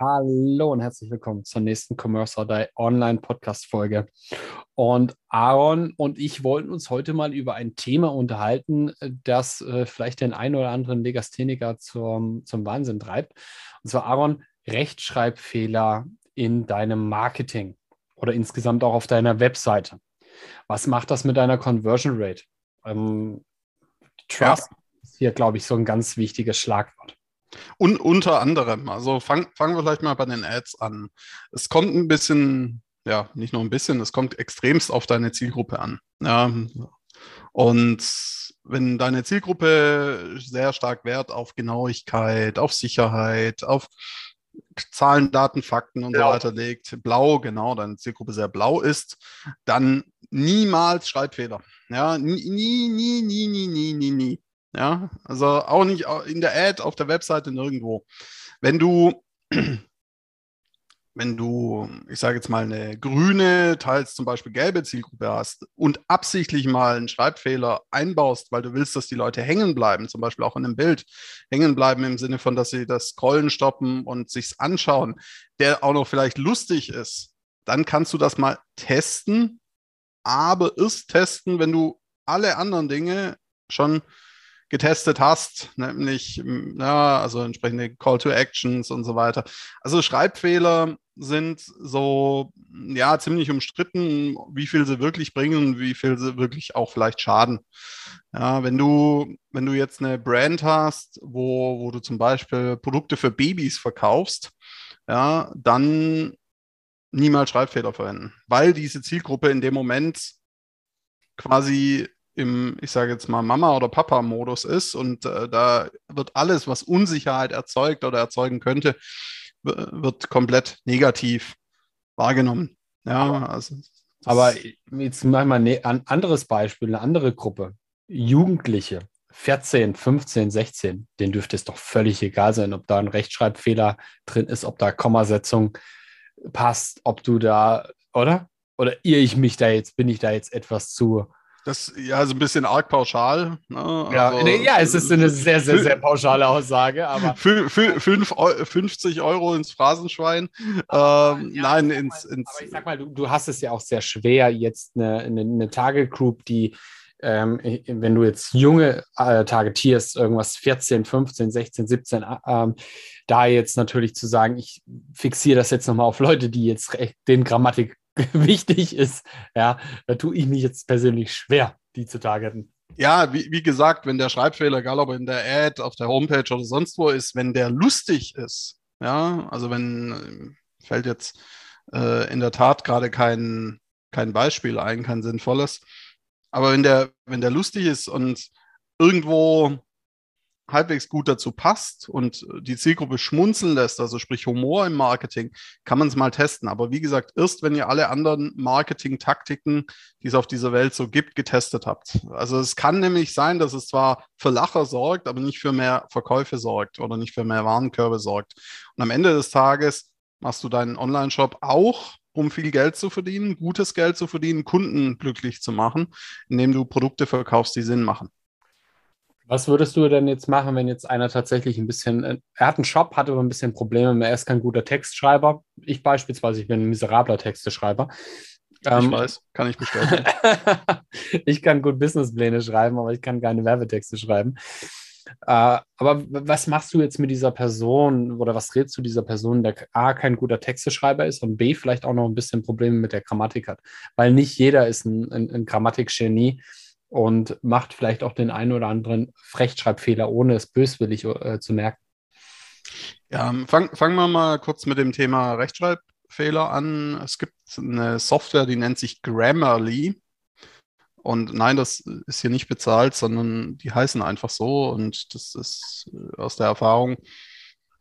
Hallo und herzlich willkommen zur nächsten Commerce or Die Online Podcast Folge. Und Aaron und ich wollten uns heute mal über ein Thema unterhalten, das äh, vielleicht den einen oder anderen Legastheniker zum, zum Wahnsinn treibt. Und zwar, Aaron, Rechtschreibfehler in deinem Marketing oder insgesamt auch auf deiner Webseite. Was macht das mit deiner Conversion Rate? Ähm, Trust ja. ist hier, glaube ich, so ein ganz wichtiges Schlagwort. Und unter anderem, also fang, fangen wir vielleicht mal bei den Ads an. Es kommt ein bisschen, ja, nicht nur ein bisschen, es kommt extremst auf deine Zielgruppe an. Ja. Und wenn deine Zielgruppe sehr stark Wert auf Genauigkeit, auf Sicherheit, auf Zahlen, Daten, Fakten und blau. so genau. weiter legt, blau, genau, deine Zielgruppe sehr blau ist, dann niemals Schreibfehler. Ja, nie, nie, nie, nie, nie, nie, nie. Ja, also auch nicht in der Ad, auf der Webseite, nirgendwo. Wenn du, wenn du, ich sage jetzt mal, eine grüne, teils zum Beispiel gelbe Zielgruppe hast und absichtlich mal einen Schreibfehler einbaust, weil du willst, dass die Leute hängen bleiben, zum Beispiel auch in einem Bild hängen bleiben im Sinne von, dass sie das Scrollen stoppen und sich's anschauen, der auch noch vielleicht lustig ist, dann kannst du das mal testen, aber erst testen, wenn du alle anderen Dinge schon getestet hast, nämlich ja, also entsprechende Call to Actions und so weiter. Also Schreibfehler sind so ja ziemlich umstritten, wie viel sie wirklich bringen und wie viel sie wirklich auch vielleicht schaden. Ja, wenn du wenn du jetzt eine Brand hast, wo wo du zum Beispiel Produkte für Babys verkaufst, ja, dann niemals Schreibfehler verwenden, weil diese Zielgruppe in dem Moment quasi im, ich sage jetzt mal, Mama- oder Papa-Modus ist und äh, da wird alles, was Unsicherheit erzeugt oder erzeugen könnte, wird komplett negativ wahrgenommen. Ja, also. Aber jetzt machen wir ein anderes Beispiel, eine andere Gruppe. Jugendliche, 14, 15, 16, denen dürfte es doch völlig egal sein, ob da ein Rechtschreibfehler drin ist, ob da Kommasetzung passt, ob du da, oder? Oder irre ich mich da jetzt, bin ich da jetzt etwas zu das ja so ein bisschen arg pauschal. Ne? Ja, also, nee, ja, es ist eine sehr, sehr, sehr pauschale Aussage. Aber 50 Euro ins Phrasenschwein. Ähm, ja, nein, ins, mal, ins. Aber ich sag mal, du, du, hast es ja auch sehr schwer, jetzt eine, eine, eine Target Group, die, ähm, wenn du jetzt junge äh, targetierst, irgendwas 14, 15, 16, 17, ähm, da jetzt natürlich zu sagen, ich fixiere das jetzt nochmal auf Leute, die jetzt den Grammatik wichtig ist, ja, da tue ich mich jetzt persönlich schwer, die zu targeten. Ja, wie, wie gesagt, wenn der Schreibfehler, egal ob in der Ad, auf der Homepage oder sonst wo ist, wenn der lustig ist, ja, also wenn, fällt jetzt äh, in der Tat gerade kein, kein Beispiel ein, kein sinnvolles, aber wenn der, wenn der lustig ist und irgendwo halbwegs gut dazu passt und die Zielgruppe schmunzeln lässt, also sprich Humor im Marketing, kann man es mal testen. Aber wie gesagt, erst wenn ihr alle anderen Marketing-Taktiken, die es auf dieser Welt so gibt, getestet habt. Also es kann nämlich sein, dass es zwar für Lacher sorgt, aber nicht für mehr Verkäufe sorgt oder nicht für mehr Warenkörbe sorgt. Und am Ende des Tages machst du deinen Online-Shop auch um viel Geld zu verdienen, gutes Geld zu verdienen, Kunden glücklich zu machen, indem du Produkte verkaufst, die Sinn machen. Was würdest du denn jetzt machen, wenn jetzt einer tatsächlich ein bisschen, äh, er hat einen Shop, hat aber ein bisschen Probleme, er ist kein guter Textschreiber. Ich beispielsweise, ich bin ein miserabler Texteschreiber. Ich ähm, weiß, kann ich bestätigen. ich kann gut Businesspläne schreiben, aber ich kann keine Werbetexte schreiben. Äh, aber was machst du jetzt mit dieser Person oder was rätst du dieser Person, der A, kein guter Texteschreiber ist und B, vielleicht auch noch ein bisschen Probleme mit der Grammatik hat? Weil nicht jeder ist ein, ein, ein Grammatikgenie und macht vielleicht auch den einen oder anderen Rechtschreibfehler, ohne es böswillig äh, zu merken. Ja, fangen fang wir mal kurz mit dem Thema Rechtschreibfehler an. Es gibt eine Software, die nennt sich Grammarly. Und nein, das ist hier nicht bezahlt, sondern die heißen einfach so. Und das ist äh, aus der Erfahrung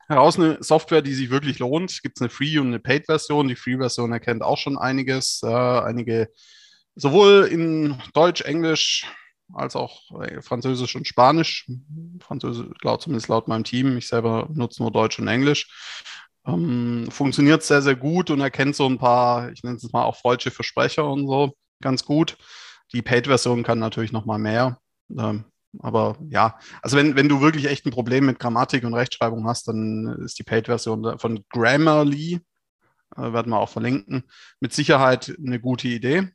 heraus eine Software, die sich wirklich lohnt. Es gibt eine Free- und eine Paid-Version. Die Free-Version erkennt auch schon einiges, äh, einige sowohl in Deutsch, Englisch als auch Französisch und Spanisch. Französisch, laut, zumindest laut meinem Team. Ich selber nutze nur Deutsch und Englisch. Ähm, funktioniert sehr, sehr gut und erkennt so ein paar, ich nenne es mal auch freudsche Versprecher und so ganz gut. Die Paid-Version kann natürlich noch mal mehr. Ähm, aber ja, also wenn, wenn du wirklich echt ein Problem mit Grammatik und Rechtschreibung hast, dann ist die Paid-Version von Grammarly, äh, werden wir auch verlinken, mit Sicherheit eine gute Idee,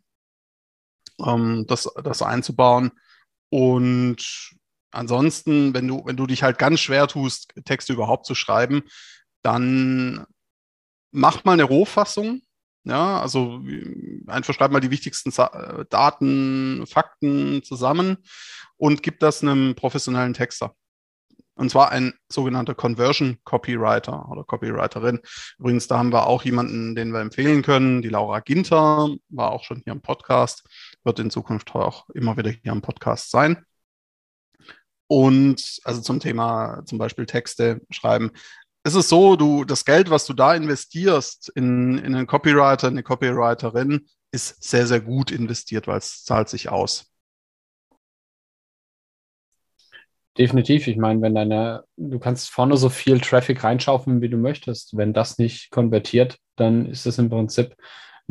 ähm, das, das einzubauen. Und ansonsten, wenn du, wenn du dich halt ganz schwer tust, Texte überhaupt zu schreiben, dann mach mal eine Rohfassung ja, also einfach schreib mal die wichtigsten Daten, Fakten zusammen und gib das einem professionellen Texter. Und zwar ein sogenannter Conversion Copywriter oder Copywriterin. Übrigens, da haben wir auch jemanden, den wir empfehlen können. Die Laura Ginter war auch schon hier im Podcast, wird in Zukunft auch immer wieder hier im Podcast sein. Und also zum Thema zum Beispiel Texte schreiben es ist so, du, das Geld, was du da investierst in, in einen Copywriter, eine Copywriterin, ist sehr, sehr gut investiert, weil es zahlt sich aus. Definitiv. Ich meine, wenn deine, du kannst vorne so viel Traffic reinschaufeln, wie du möchtest. Wenn das nicht konvertiert, dann ist das im Prinzip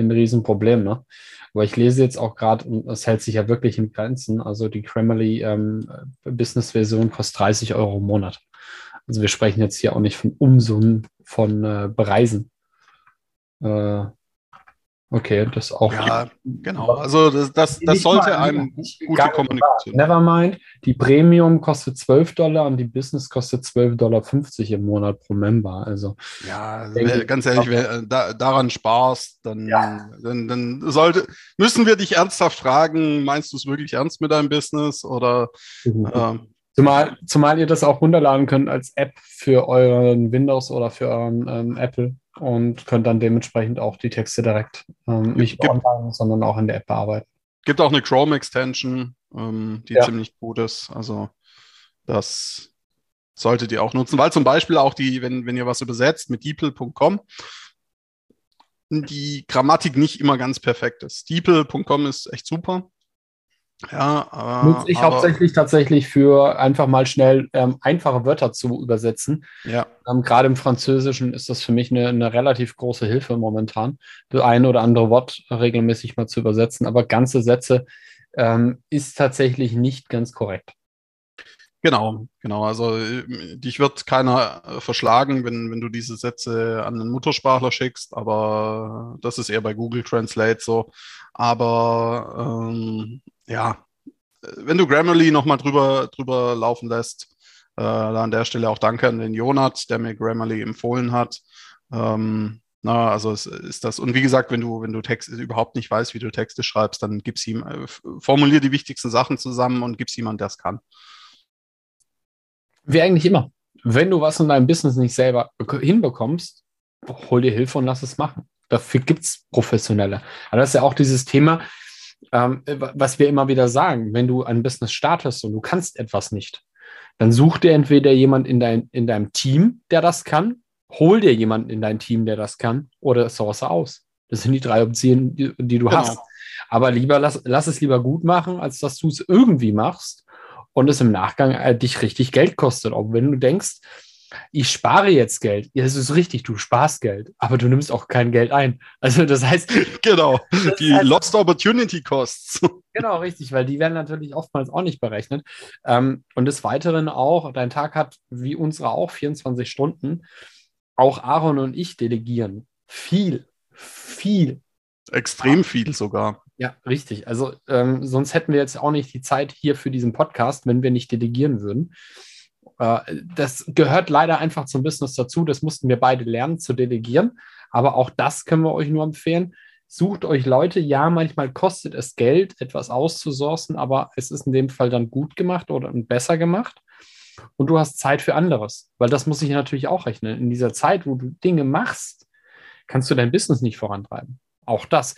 ein Riesenproblem. Ne? Aber ich lese jetzt auch gerade, und das hält sich ja wirklich in Grenzen, also die Grammarly ähm, Business-Version kostet 30 Euro im Monat. Also wir sprechen jetzt hier auch nicht von Umsummen von äh, Bereisen. Äh, okay, das auch. Ja, genau. Also das, das, das sollte einem gute Kommunikation. Nevermind, die Premium kostet 12 Dollar und die Business kostet 12,50 Dollar im Monat pro Member. Also ja, denke, ganz ehrlich, wer da, daran sparst, dann, ja. dann, dann sollte, müssen wir dich ernsthaft fragen, meinst du es wirklich ernst mit deinem Business oder mhm. ähm, Zumal, zumal ihr das auch runterladen könnt als App für euren Windows oder für euren ähm, Apple und könnt dann dementsprechend auch die Texte direkt ähm, nicht gibt, online, sondern auch in der App bearbeiten. Gibt auch eine Chrome-Extension, ähm, die ja. ziemlich gut ist. Also das solltet ihr auch nutzen, weil zum Beispiel auch die, wenn, wenn ihr was übersetzt mit deeple.com, die Grammatik nicht immer ganz perfekt ist. Deeple.com ist echt super. Ja, äh, Nutze ich aber, hauptsächlich tatsächlich für einfach mal schnell ähm, einfache Wörter zu übersetzen. Ja. Ähm, Gerade im Französischen ist das für mich eine, eine relativ große Hilfe momentan, das ein oder andere Wort regelmäßig mal zu übersetzen. Aber ganze Sätze ähm, ist tatsächlich nicht ganz korrekt. Genau, genau. Also äh, dich wird keiner äh, verschlagen, wenn, wenn du diese Sätze an einen Muttersprachler schickst, aber das ist eher bei Google Translate so. Aber ähm, ja, wenn du Grammarly nochmal drüber, drüber laufen lässt, äh, an der Stelle auch danke an den Jonat, der mir Grammarly empfohlen hat. Ähm, na, also es ist das. Und wie gesagt, wenn du, wenn du Texte überhaupt nicht weißt, wie du Texte schreibst, dann gib's ihm, äh, formulier die wichtigsten Sachen zusammen und gib's jemand, der es kann. Wie eigentlich immer. Wenn du was in deinem Business nicht selber hinbekommst, hol dir Hilfe und lass es machen. Dafür gibt es Professionelle. Aber das ist ja auch dieses Thema, ähm, was wir immer wieder sagen, wenn du ein Business startest und du kannst etwas nicht, dann such dir entweder jemand in, dein, in deinem Team, der das kann, hol dir jemanden in dein Team, der das kann, oder source aus. Das sind die drei Optionen, die, die du genau. hast. Aber lieber lass, lass es lieber gut machen, als dass du es irgendwie machst und es im Nachgang äh, dich richtig Geld kostet. Auch wenn du denkst, ich spare jetzt Geld. Ja, das ist richtig, du sparst Geld, aber du nimmst auch kein Geld ein. Also das heißt. Genau, die heißt, Lost Opportunity Costs. Genau, richtig, weil die werden natürlich oftmals auch nicht berechnet. Ähm, und des Weiteren auch, dein Tag hat wie unsere auch 24 Stunden. Auch Aaron und ich delegieren viel, viel. Extrem viel sogar. Ja, richtig. Also ähm, sonst hätten wir jetzt auch nicht die Zeit hier für diesen Podcast, wenn wir nicht delegieren würden. Äh, das gehört leider einfach zum Business dazu. Das mussten wir beide lernen zu delegieren. Aber auch das können wir euch nur empfehlen. Sucht euch Leute. Ja, manchmal kostet es Geld, etwas auszusourcen, aber es ist in dem Fall dann gut gemacht oder besser gemacht. Und du hast Zeit für anderes, weil das muss ich natürlich auch rechnen. In dieser Zeit, wo du Dinge machst, kannst du dein Business nicht vorantreiben. Auch das.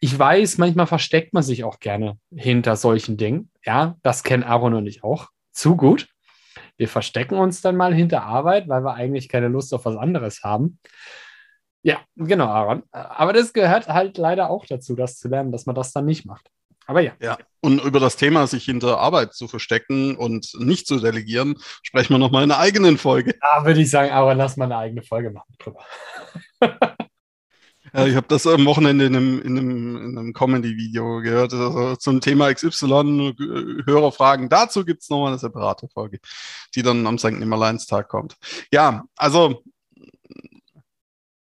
Ich weiß, manchmal versteckt man sich auch gerne hinter solchen Dingen. Ja, das kennen Aaron und ich auch zu gut. Wir verstecken uns dann mal hinter Arbeit, weil wir eigentlich keine Lust auf was anderes haben. Ja, genau, Aaron. Aber das gehört halt leider auch dazu, das zu lernen, dass man das dann nicht macht. Aber ja. Ja. Und über das Thema, sich hinter Arbeit zu verstecken und nicht zu delegieren, sprechen wir nochmal in einer eigenen Folge. Da würde ich sagen, aber lass mal eine eigene Folge machen drüber. Ja, ich habe das am Wochenende in einem, in einem, in einem Comedy-Video gehört, also zum Thema XY, Hörerfragen. Dazu gibt es nochmal eine separate Folge, die dann am St. Nimmerleinstag kommt. Ja, also,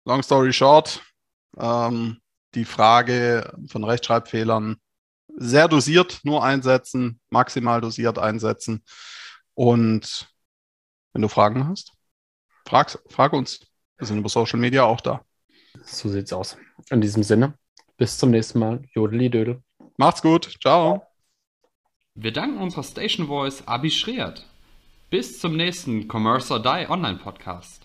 long story short, ähm, die Frage von Rechtschreibfehlern sehr dosiert nur einsetzen, maximal dosiert einsetzen. Und wenn du Fragen hast, frag, frag uns. Wir sind über Social Media auch da. So sieht's aus. In diesem Sinne, bis zum nächsten Mal. Jodeli Dödel. Macht's gut. Ciao. Wir danken unserer Station Voice Abi Schreert. Bis zum nächsten Commerce or Die Online Podcast.